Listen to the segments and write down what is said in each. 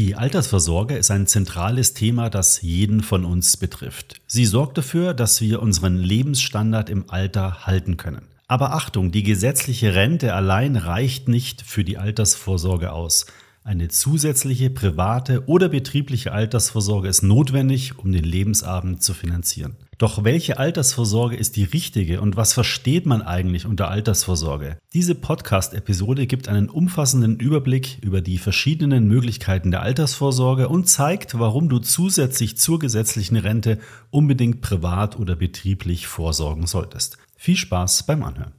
Die Altersvorsorge ist ein zentrales Thema, das jeden von uns betrifft. Sie sorgt dafür, dass wir unseren Lebensstandard im Alter halten können. Aber Achtung, die gesetzliche Rente allein reicht nicht für die Altersvorsorge aus. Eine zusätzliche private oder betriebliche Altersvorsorge ist notwendig, um den Lebensabend zu finanzieren. Doch welche Altersvorsorge ist die richtige und was versteht man eigentlich unter Altersvorsorge? Diese Podcast-Episode gibt einen umfassenden Überblick über die verschiedenen Möglichkeiten der Altersvorsorge und zeigt, warum du zusätzlich zur gesetzlichen Rente unbedingt privat oder betrieblich vorsorgen solltest. Viel Spaß beim Anhören.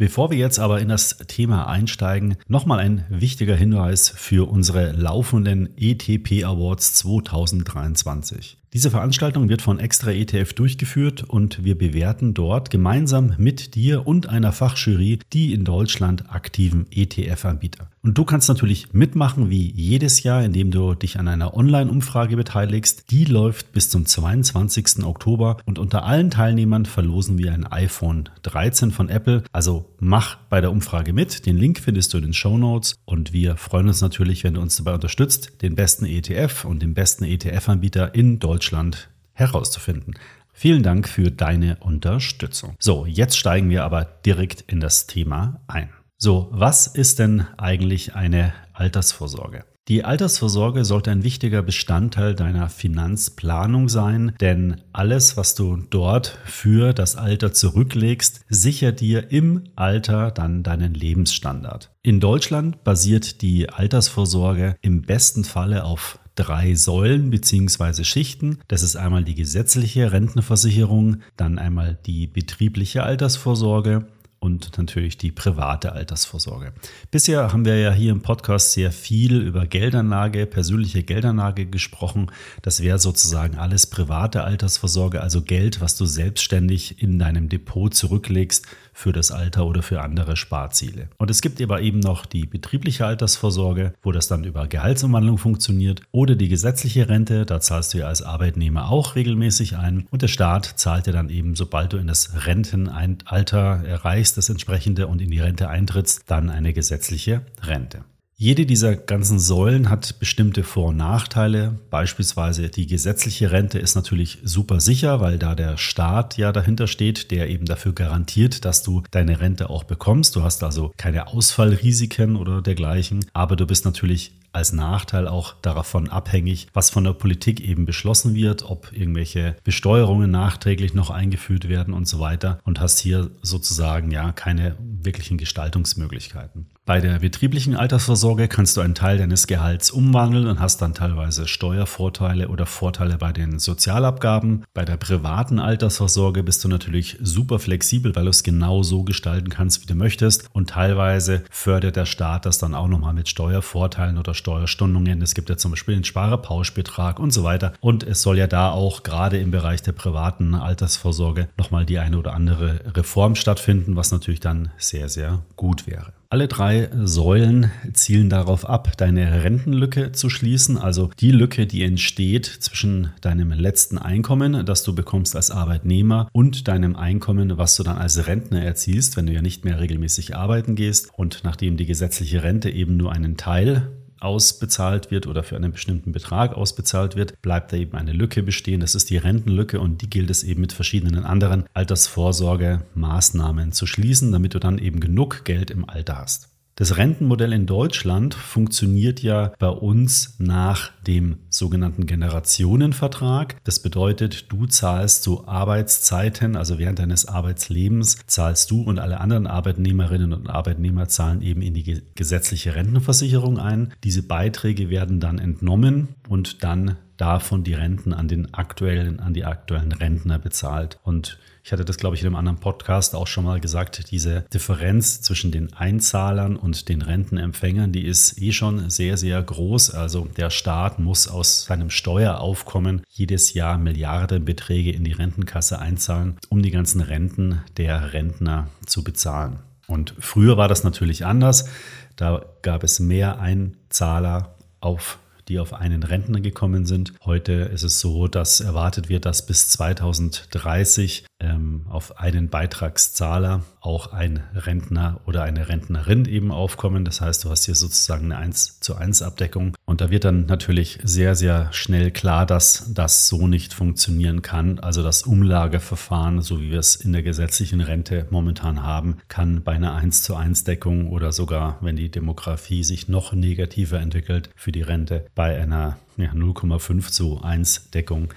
Bevor wir jetzt aber in das Thema einsteigen, nochmal ein wichtiger Hinweis für unsere laufenden ETP Awards 2023. Diese Veranstaltung wird von Extra ETF durchgeführt und wir bewerten dort gemeinsam mit dir und einer Fachjury die in Deutschland aktiven ETF-Anbieter. Und du kannst natürlich mitmachen wie jedes Jahr, indem du dich an einer Online-Umfrage beteiligst. Die läuft bis zum 22. Oktober und unter allen Teilnehmern verlosen wir ein iPhone 13 von Apple. Also mach bei der Umfrage mit. Den Link findest du in den Show Notes und wir freuen uns natürlich, wenn du uns dabei unterstützt, den besten ETF und den besten ETF-Anbieter in Deutschland Deutschland herauszufinden. Vielen Dank für deine Unterstützung. So, jetzt steigen wir aber direkt in das Thema ein. So, was ist denn eigentlich eine Altersvorsorge? Die Altersvorsorge sollte ein wichtiger Bestandteil deiner Finanzplanung sein, denn alles, was du dort für das Alter zurücklegst, sichert dir im Alter dann deinen Lebensstandard. In Deutschland basiert die Altersvorsorge im besten Falle auf drei Säulen bzw. Schichten. Das ist einmal die gesetzliche Rentenversicherung, dann einmal die betriebliche Altersvorsorge und natürlich die private Altersvorsorge. Bisher haben wir ja hier im Podcast sehr viel über Geldanlage, persönliche Geldanlage gesprochen. Das wäre sozusagen alles private Altersvorsorge, also Geld, was du selbstständig in deinem Depot zurücklegst für das Alter oder für andere Sparziele. Und es gibt aber eben noch die betriebliche Altersvorsorge, wo das dann über Gehaltsumwandlung funktioniert oder die gesetzliche Rente, da zahlst du ja als Arbeitnehmer auch regelmäßig ein und der Staat zahlt dir dann eben, sobald du in das Rentenalter erreichst, das entsprechende und in die Rente eintrittst, dann eine gesetzliche Rente. Jede dieser ganzen Säulen hat bestimmte Vor- und Nachteile. Beispielsweise die gesetzliche Rente ist natürlich super sicher, weil da der Staat ja dahinter steht, der eben dafür garantiert, dass du deine Rente auch bekommst. Du hast also keine Ausfallrisiken oder dergleichen, aber du bist natürlich als Nachteil auch davon abhängig, was von der Politik eben beschlossen wird, ob irgendwelche Besteuerungen nachträglich noch eingeführt werden und so weiter und hast hier sozusagen ja keine wirklichen Gestaltungsmöglichkeiten. Bei der betrieblichen Altersvorsorge kannst du einen Teil deines Gehalts umwandeln und hast dann teilweise Steuervorteile oder Vorteile bei den Sozialabgaben. Bei der privaten Altersvorsorge bist du natürlich super flexibel, weil du es genau so gestalten kannst, wie du möchtest. Und teilweise fördert der Staat das dann auch nochmal mit Steuervorteilen oder Steuerstundungen. Es gibt ja zum Beispiel den Sparerpauschbetrag und so weiter. Und es soll ja da auch gerade im Bereich der privaten Altersvorsorge nochmal die eine oder andere Reform stattfinden, was natürlich dann sehr, sehr gut wäre. Alle drei Säulen zielen darauf ab, deine Rentenlücke zu schließen, also die Lücke, die entsteht zwischen deinem letzten Einkommen, das du bekommst als Arbeitnehmer, und deinem Einkommen, was du dann als Rentner erzielst, wenn du ja nicht mehr regelmäßig arbeiten gehst. Und nachdem die gesetzliche Rente eben nur einen Teil ausbezahlt wird oder für einen bestimmten Betrag ausbezahlt wird, bleibt da eben eine Lücke bestehen. Das ist die Rentenlücke und die gilt es eben mit verschiedenen anderen Altersvorsorgemaßnahmen zu schließen, damit du dann eben genug Geld im Alter hast. Das Rentenmodell in Deutschland funktioniert ja bei uns nach dem sogenannten Generationenvertrag. Das bedeutet, du zahlst zu Arbeitszeiten, also während deines Arbeitslebens, zahlst du und alle anderen Arbeitnehmerinnen und Arbeitnehmer zahlen eben in die gesetzliche Rentenversicherung ein. Diese Beiträge werden dann entnommen und dann davon die Renten an den aktuellen, an die aktuellen Rentner bezahlt. Und ich hatte das, glaube ich, in einem anderen Podcast auch schon mal gesagt, diese Differenz zwischen den Einzahlern und den Rentenempfängern, die ist eh schon sehr, sehr groß. Also der Staat muss aus seinem Steueraufkommen jedes Jahr Milliardenbeträge in die Rentenkasse einzahlen, um die ganzen Renten der Rentner zu bezahlen. Und früher war das natürlich anders. Da gab es mehr Einzahler auf die auf einen Rentner gekommen sind. Heute ist es so, dass erwartet wird, dass bis 2030 ähm, auf einen Beitragszahler auch ein Rentner oder eine Rentnerin eben aufkommen. Das heißt, du hast hier sozusagen eine 1 zu 1 Abdeckung. Und da wird dann natürlich sehr, sehr schnell klar, dass das so nicht funktionieren kann. Also das Umlageverfahren, so wie wir es in der gesetzlichen Rente momentan haben, kann bei einer 1 zu 1 Deckung oder sogar, wenn die Demografie sich noch negativer entwickelt, für die Rente bei einer ja, 0,5 zu 1 Deckung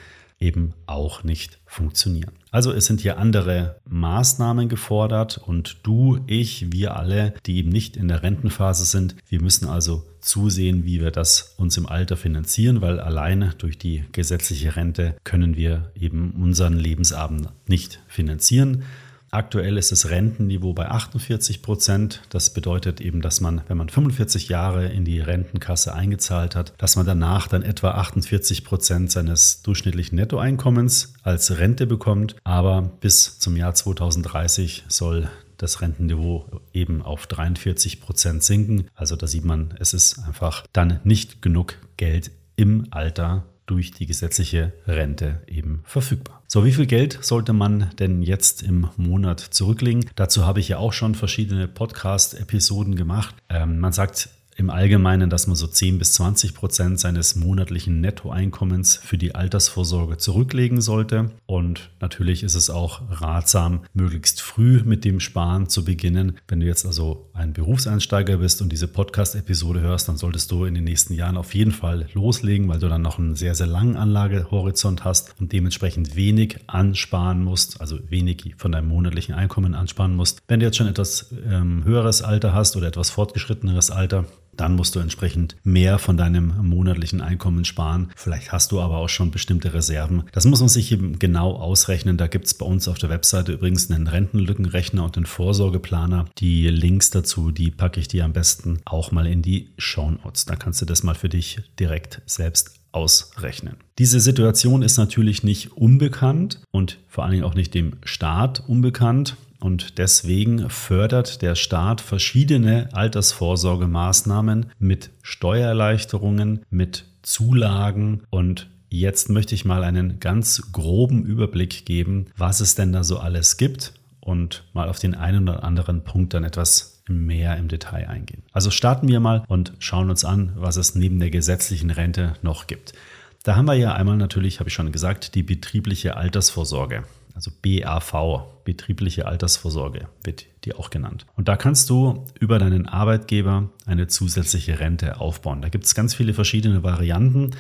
eben auch nicht funktionieren. Also es sind hier andere Maßnahmen gefordert und du, ich, wir alle, die eben nicht in der Rentenphase sind, wir müssen also zusehen, wie wir das uns im Alter finanzieren, weil alleine durch die gesetzliche Rente können wir eben unseren Lebensabend nicht finanzieren. Aktuell ist das Rentenniveau bei 48 Prozent. Das bedeutet eben, dass man, wenn man 45 Jahre in die Rentenkasse eingezahlt hat, dass man danach dann etwa 48 Prozent seines durchschnittlichen Nettoeinkommens als Rente bekommt. Aber bis zum Jahr 2030 soll das Rentenniveau eben auf 43 Prozent sinken. Also da sieht man, es ist einfach dann nicht genug Geld im Alter durch die gesetzliche Rente eben verfügbar. So, wie viel Geld sollte man denn jetzt im Monat zurücklegen? Dazu habe ich ja auch schon verschiedene Podcast-Episoden gemacht. Ähm, man sagt, im Allgemeinen, dass man so 10 bis 20 Prozent seines monatlichen Nettoeinkommens für die Altersvorsorge zurücklegen sollte. Und natürlich ist es auch ratsam, möglichst früh mit dem Sparen zu beginnen. Wenn du jetzt also ein Berufseinsteiger bist und diese Podcast-Episode hörst, dann solltest du in den nächsten Jahren auf jeden Fall loslegen, weil du dann noch einen sehr, sehr langen Anlagehorizont hast und dementsprechend wenig ansparen musst, also wenig von deinem monatlichen Einkommen ansparen musst. Wenn du jetzt schon etwas ähm, höheres Alter hast oder etwas fortgeschritteneres Alter, dann musst du entsprechend mehr von deinem monatlichen Einkommen sparen. Vielleicht hast du aber auch schon bestimmte Reserven. Das muss man sich eben genau ausrechnen. Da gibt es bei uns auf der Webseite übrigens einen Rentenlückenrechner und einen Vorsorgeplaner. Die Links dazu, die packe ich dir am besten auch mal in die Show Notes. Da kannst du das mal für dich direkt selbst ausrechnen. Diese Situation ist natürlich nicht unbekannt und vor allen Dingen auch nicht dem Staat unbekannt. Und deswegen fördert der Staat verschiedene Altersvorsorgemaßnahmen mit Steuererleichterungen, mit Zulagen und Jetzt möchte ich mal einen ganz groben Überblick geben, was es denn da so alles gibt und mal auf den einen oder anderen Punkt dann etwas mehr im Detail eingehen. Also starten wir mal und schauen uns an, was es neben der gesetzlichen Rente noch gibt. Da haben wir ja einmal natürlich, habe ich schon gesagt, die betriebliche Altersvorsorge also BAV, betriebliche Altersvorsorge wird die auch genannt. Und da kannst du über deinen Arbeitgeber eine zusätzliche Rente aufbauen. Da gibt es ganz viele verschiedene Varianten.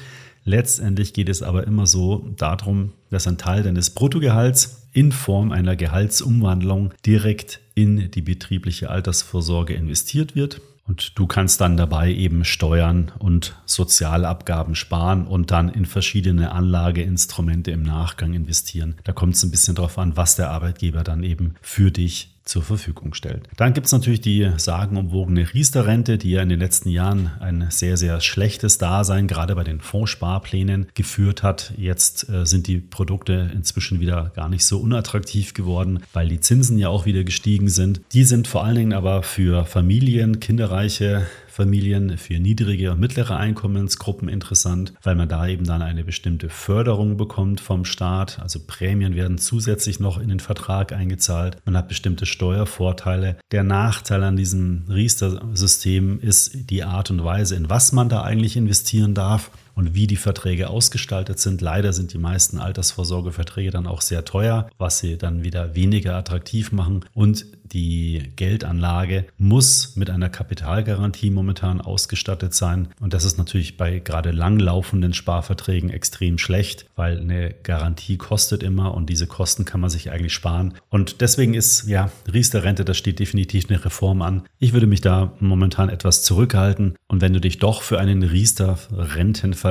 Letztendlich geht es aber immer so darum, dass ein Teil deines Bruttogehalts in Form einer Gehaltsumwandlung direkt in die betriebliche Altersvorsorge investiert wird. Und du kannst dann dabei eben Steuern und Sozialabgaben sparen und dann in verschiedene Anlageinstrumente im Nachgang investieren. Da kommt es ein bisschen drauf an, was der Arbeitgeber dann eben für dich zur Verfügung stellt. Dann gibt es natürlich die sagenumwogene Riester-Rente, die ja in den letzten Jahren ein sehr, sehr schlechtes Dasein gerade bei den Fondssparplänen geführt hat. Jetzt äh, sind die Produkte inzwischen wieder gar nicht so unattraktiv geworden, weil die Zinsen ja auch wieder gestiegen sind. Die sind vor allen Dingen aber für Familien, kinderreiche Familien für niedrige und mittlere Einkommensgruppen interessant, weil man da eben dann eine bestimmte Förderung bekommt vom Staat. Also Prämien werden zusätzlich noch in den Vertrag eingezahlt. Man hat bestimmte Steuervorteile. Der Nachteil an diesem Riester-System ist die Art und Weise, in was man da eigentlich investieren darf und wie die Verträge ausgestaltet sind. Leider sind die meisten Altersvorsorgeverträge dann auch sehr teuer, was sie dann wieder weniger attraktiv machen. Und die Geldanlage muss mit einer Kapitalgarantie momentan ausgestattet sein. Und das ist natürlich bei gerade langlaufenden Sparverträgen extrem schlecht, weil eine Garantie kostet immer und diese Kosten kann man sich eigentlich sparen. Und deswegen ist ja Riester-Rente, da steht definitiv eine Reform an. Ich würde mich da momentan etwas zurückhalten. Und wenn du dich doch für einen Riester-Rentenvertrag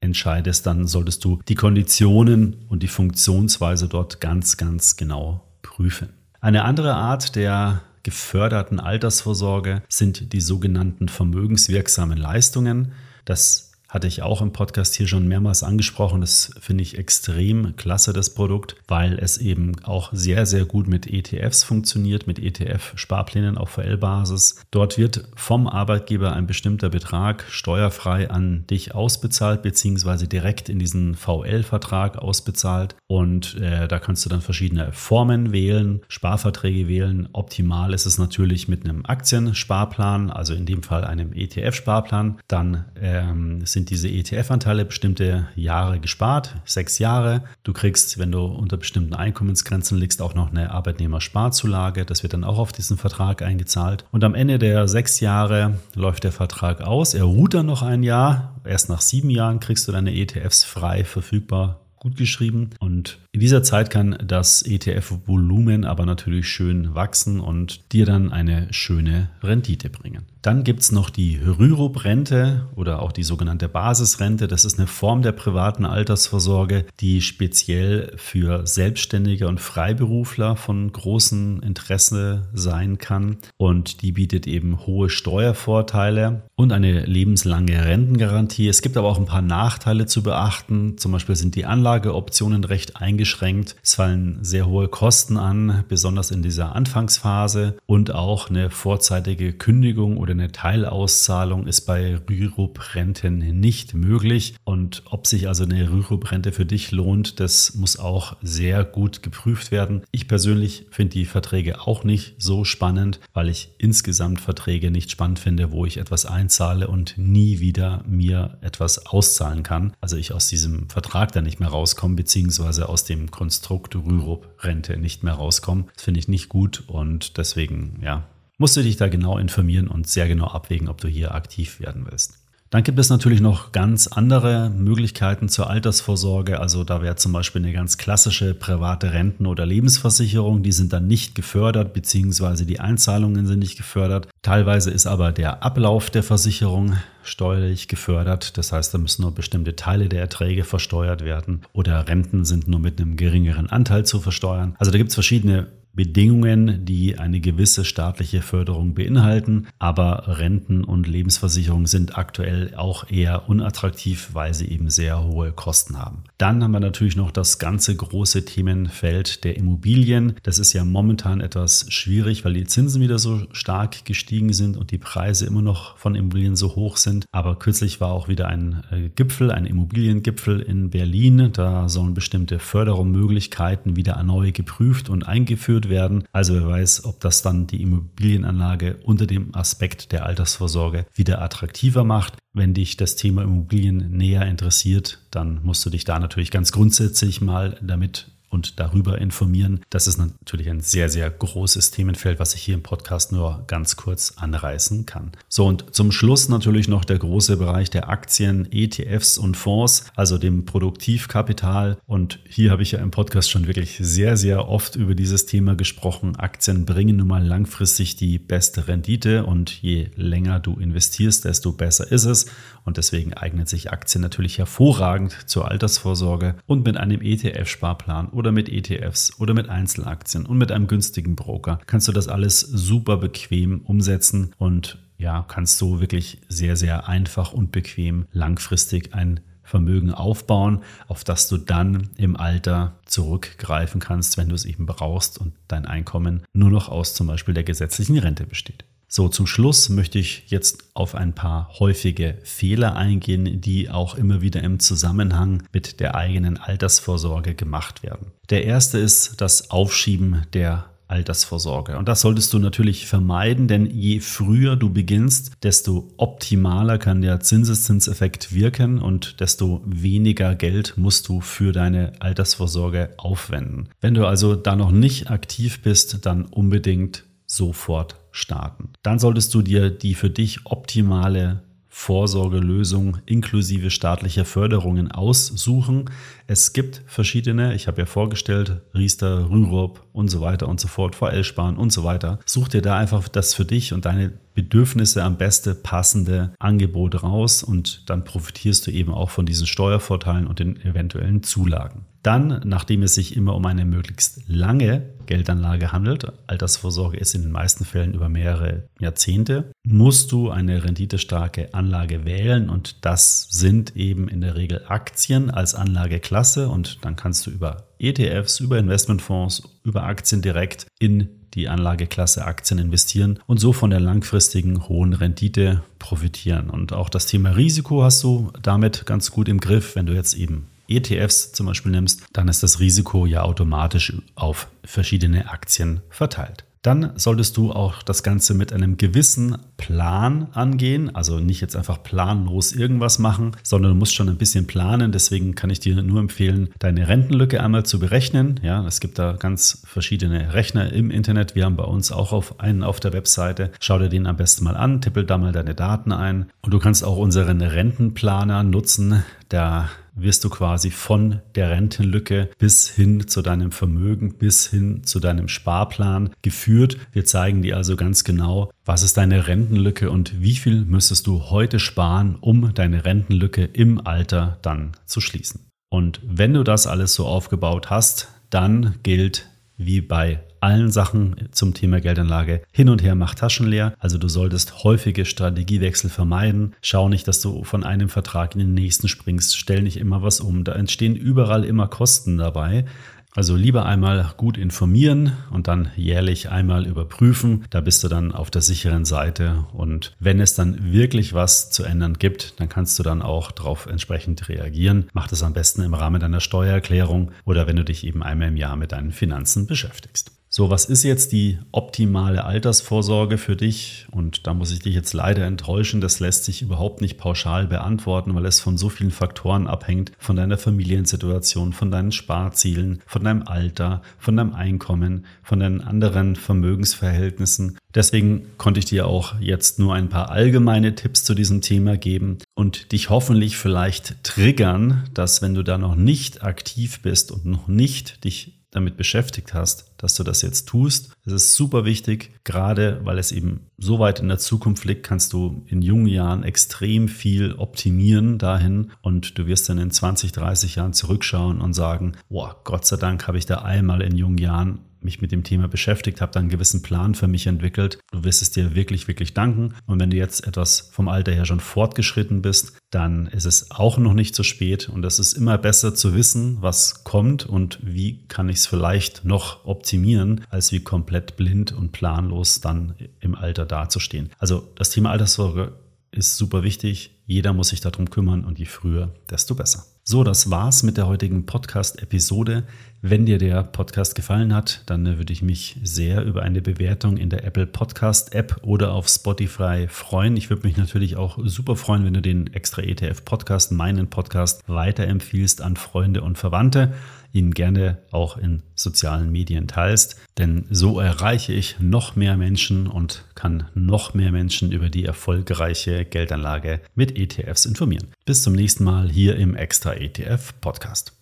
entscheidest, dann solltest du die Konditionen und die Funktionsweise dort ganz, ganz genau prüfen. Eine andere Art der geförderten Altersvorsorge sind die sogenannten vermögenswirksamen Leistungen. Das hatte ich auch im Podcast hier schon mehrmals angesprochen. Das finde ich extrem klasse, das Produkt, weil es eben auch sehr, sehr gut mit ETFs funktioniert, mit ETF-Sparplänen auf VL-Basis. Dort wird vom Arbeitgeber ein bestimmter Betrag steuerfrei an dich ausbezahlt, beziehungsweise direkt in diesen VL-Vertrag ausbezahlt. Und äh, da kannst du dann verschiedene Formen wählen, Sparverträge wählen. Optimal ist es natürlich mit einem Aktiensparplan, also in dem Fall einem ETF-Sparplan. Dann ähm, sind diese ETF-Anteile bestimmte Jahre gespart, sechs Jahre. Du kriegst, wenn du unter bestimmten Einkommensgrenzen liegst, auch noch eine Arbeitnehmersparzulage. Das wird dann auch auf diesen Vertrag eingezahlt. Und am Ende der sechs Jahre läuft der Vertrag aus. Er ruht dann noch ein Jahr. Erst nach sieben Jahren kriegst du deine ETFs frei verfügbar gut geschrieben. Und in dieser Zeit kann das ETF-Volumen aber natürlich schön wachsen und dir dann eine schöne Rendite bringen. Dann gibt es noch die Rürup-Rente oder auch die sogenannte Basisrente. Das ist eine Form der privaten Altersvorsorge, die speziell für Selbstständige und Freiberufler von großem Interesse sein kann. Und die bietet eben hohe Steuervorteile und eine lebenslange Rentengarantie. Es gibt aber auch ein paar Nachteile zu beachten. Zum Beispiel sind die Anlageoptionen recht eingeschränkt. Es fallen sehr hohe Kosten an, besonders in dieser Anfangsphase und auch eine vorzeitige Kündigung oder oder eine Teilauszahlung ist bei Rürup-Renten nicht möglich. Und ob sich also eine Rürup-Rente für dich lohnt, das muss auch sehr gut geprüft werden. Ich persönlich finde die Verträge auch nicht so spannend, weil ich insgesamt Verträge nicht spannend finde, wo ich etwas einzahle und nie wieder mir etwas auszahlen kann. Also ich aus diesem Vertrag dann nicht mehr rauskomme, beziehungsweise aus dem Konstrukt Rürup-Rente nicht mehr rauskomme. Das finde ich nicht gut und deswegen, ja, musst du dich da genau informieren und sehr genau abwägen, ob du hier aktiv werden willst. Dann gibt es natürlich noch ganz andere Möglichkeiten zur Altersvorsorge. Also da wäre zum Beispiel eine ganz klassische private Renten- oder Lebensversicherung. Die sind dann nicht gefördert, beziehungsweise die Einzahlungen sind nicht gefördert. Teilweise ist aber der Ablauf der Versicherung steuerlich gefördert. Das heißt, da müssen nur bestimmte Teile der Erträge versteuert werden oder Renten sind nur mit einem geringeren Anteil zu versteuern. Also da gibt es verschiedene Bedingungen, die eine gewisse staatliche Förderung beinhalten. Aber Renten und Lebensversicherungen sind aktuell auch eher unattraktiv, weil sie eben sehr hohe Kosten haben. Dann haben wir natürlich noch das ganze große Themenfeld der Immobilien. Das ist ja momentan etwas schwierig, weil die Zinsen wieder so stark gestiegen sind und die Preise immer noch von Immobilien so hoch sind. Aber kürzlich war auch wieder ein äh, Gipfel, ein Immobiliengipfel in Berlin. Da sollen bestimmte Förderungsmöglichkeiten wieder erneut geprüft und eingeführt geführt werden. Also wer weiß, ob das dann die Immobilienanlage unter dem Aspekt der Altersvorsorge wieder attraktiver macht. Wenn dich das Thema Immobilien näher interessiert, dann musst du dich da natürlich ganz grundsätzlich mal damit und darüber informieren. Das ist natürlich ein sehr, sehr großes Themenfeld, was ich hier im Podcast nur ganz kurz anreißen kann. So, und zum Schluss natürlich noch der große Bereich der Aktien, ETFs und Fonds, also dem Produktivkapital. Und hier habe ich ja im Podcast schon wirklich sehr, sehr oft über dieses Thema gesprochen. Aktien bringen nun mal langfristig die beste Rendite und je länger du investierst, desto besser ist es. Und deswegen eignet sich Aktien natürlich hervorragend zur Altersvorsorge und mit einem ETF-Sparplan oder mit ETFs oder mit Einzelaktien und mit einem günstigen Broker kannst du das alles super bequem umsetzen und ja, kannst du wirklich sehr, sehr einfach und bequem langfristig ein Vermögen aufbauen, auf das du dann im Alter zurückgreifen kannst, wenn du es eben brauchst und dein Einkommen nur noch aus zum Beispiel der gesetzlichen Rente besteht. So, zum Schluss möchte ich jetzt auf ein paar häufige Fehler eingehen, die auch immer wieder im Zusammenhang mit der eigenen Altersvorsorge gemacht werden. Der erste ist das Aufschieben der Altersvorsorge. Und das solltest du natürlich vermeiden, denn je früher du beginnst, desto optimaler kann der Zinseszinseffekt wirken und desto weniger Geld musst du für deine Altersvorsorge aufwenden. Wenn du also da noch nicht aktiv bist, dann unbedingt sofort starten. Dann solltest du dir die für dich optimale Vorsorgelösung inklusive staatlicher Förderungen aussuchen. Es gibt verschiedene, ich habe ja vorgestellt, Riester, Rürup und so weiter und so fort, VL-Sparen und so weiter. Such dir da einfach das für dich und deine Bedürfnisse am besten passende Angebot raus und dann profitierst du eben auch von diesen Steuervorteilen und den eventuellen Zulagen. Dann, nachdem es sich immer um eine möglichst lange Geldanlage handelt, Altersvorsorge ist in den meisten Fällen über mehrere Jahrzehnte, musst du eine renditestarke Anlage wählen und das sind eben in der Regel Aktien als Anlageklasse und dann kannst du über ETFs, über Investmentfonds, über Aktien direkt in die Anlageklasse Aktien investieren und so von der langfristigen hohen Rendite profitieren. Und auch das Thema Risiko hast du damit ganz gut im Griff, wenn du jetzt eben ETFs zum Beispiel nimmst, dann ist das Risiko ja automatisch auf verschiedene Aktien verteilt. Dann solltest du auch das Ganze mit einem gewissen Plan angehen. Also nicht jetzt einfach planlos irgendwas machen, sondern du musst schon ein bisschen planen. Deswegen kann ich dir nur empfehlen, deine Rentenlücke einmal zu berechnen. Ja, es gibt da ganz verschiedene Rechner im Internet. Wir haben bei uns auch auf einen auf der Webseite. Schau dir den am besten mal an, tippel da mal deine Daten ein. Und du kannst auch unseren Rentenplaner nutzen. Da wirst du quasi von der Rentenlücke bis hin zu deinem Vermögen, bis hin zu deinem Sparplan geführt. Wir zeigen dir also ganz genau, was ist deine Rentenlücke und wie viel müsstest du heute sparen, um deine Rentenlücke im Alter dann zu schließen. Und wenn du das alles so aufgebaut hast, dann gilt wie bei allen Sachen zum Thema Geldanlage hin und her macht Taschen leer. Also du solltest häufige Strategiewechsel vermeiden. Schau nicht, dass du von einem Vertrag in den nächsten springst. Stell nicht immer was um. Da entstehen überall immer Kosten dabei. Also lieber einmal gut informieren und dann jährlich einmal überprüfen. Da bist du dann auf der sicheren Seite. Und wenn es dann wirklich was zu ändern gibt, dann kannst du dann auch darauf entsprechend reagieren. Mach das am besten im Rahmen deiner Steuererklärung oder wenn du dich eben einmal im Jahr mit deinen Finanzen beschäftigst. So, was ist jetzt die optimale Altersvorsorge für dich? Und da muss ich dich jetzt leider enttäuschen, das lässt sich überhaupt nicht pauschal beantworten, weil es von so vielen Faktoren abhängt, von deiner Familiensituation, von deinen Sparzielen, von deinem Alter, von deinem Einkommen, von deinen anderen Vermögensverhältnissen. Deswegen konnte ich dir auch jetzt nur ein paar allgemeine Tipps zu diesem Thema geben und dich hoffentlich vielleicht triggern, dass wenn du da noch nicht aktiv bist und noch nicht dich damit beschäftigt hast, dass du das jetzt tust. Das ist super wichtig, gerade weil es eben so weit in der Zukunft liegt, kannst du in jungen Jahren extrem viel optimieren dahin und du wirst dann in 20, 30 Jahren zurückschauen und sagen, boah, Gott sei Dank habe ich da einmal in jungen Jahren mich mit dem Thema beschäftigt, habe dann einen gewissen Plan für mich entwickelt. Du wirst es dir wirklich, wirklich danken. Und wenn du jetzt etwas vom Alter her schon fortgeschritten bist, dann ist es auch noch nicht zu spät. Und es ist immer besser zu wissen, was kommt und wie kann ich es vielleicht noch optimieren, als wie komplett blind und planlos dann im Alter dazustehen. Also das Thema Altersvorsorge ist super wichtig. Jeder muss sich darum kümmern und je früher, desto besser. So, das war's mit der heutigen Podcast-Episode. Wenn dir der Podcast gefallen hat, dann würde ich mich sehr über eine Bewertung in der Apple Podcast App oder auf Spotify freuen. Ich würde mich natürlich auch super freuen, wenn du den Extra ETF Podcast, meinen Podcast, weiterempfiehlst an Freunde und Verwandte ihn gerne auch in sozialen Medien teilst. Denn so erreiche ich noch mehr Menschen und kann noch mehr Menschen über die erfolgreiche Geldanlage mit ETFs informieren. Bis zum nächsten Mal hier im Extra ETF Podcast.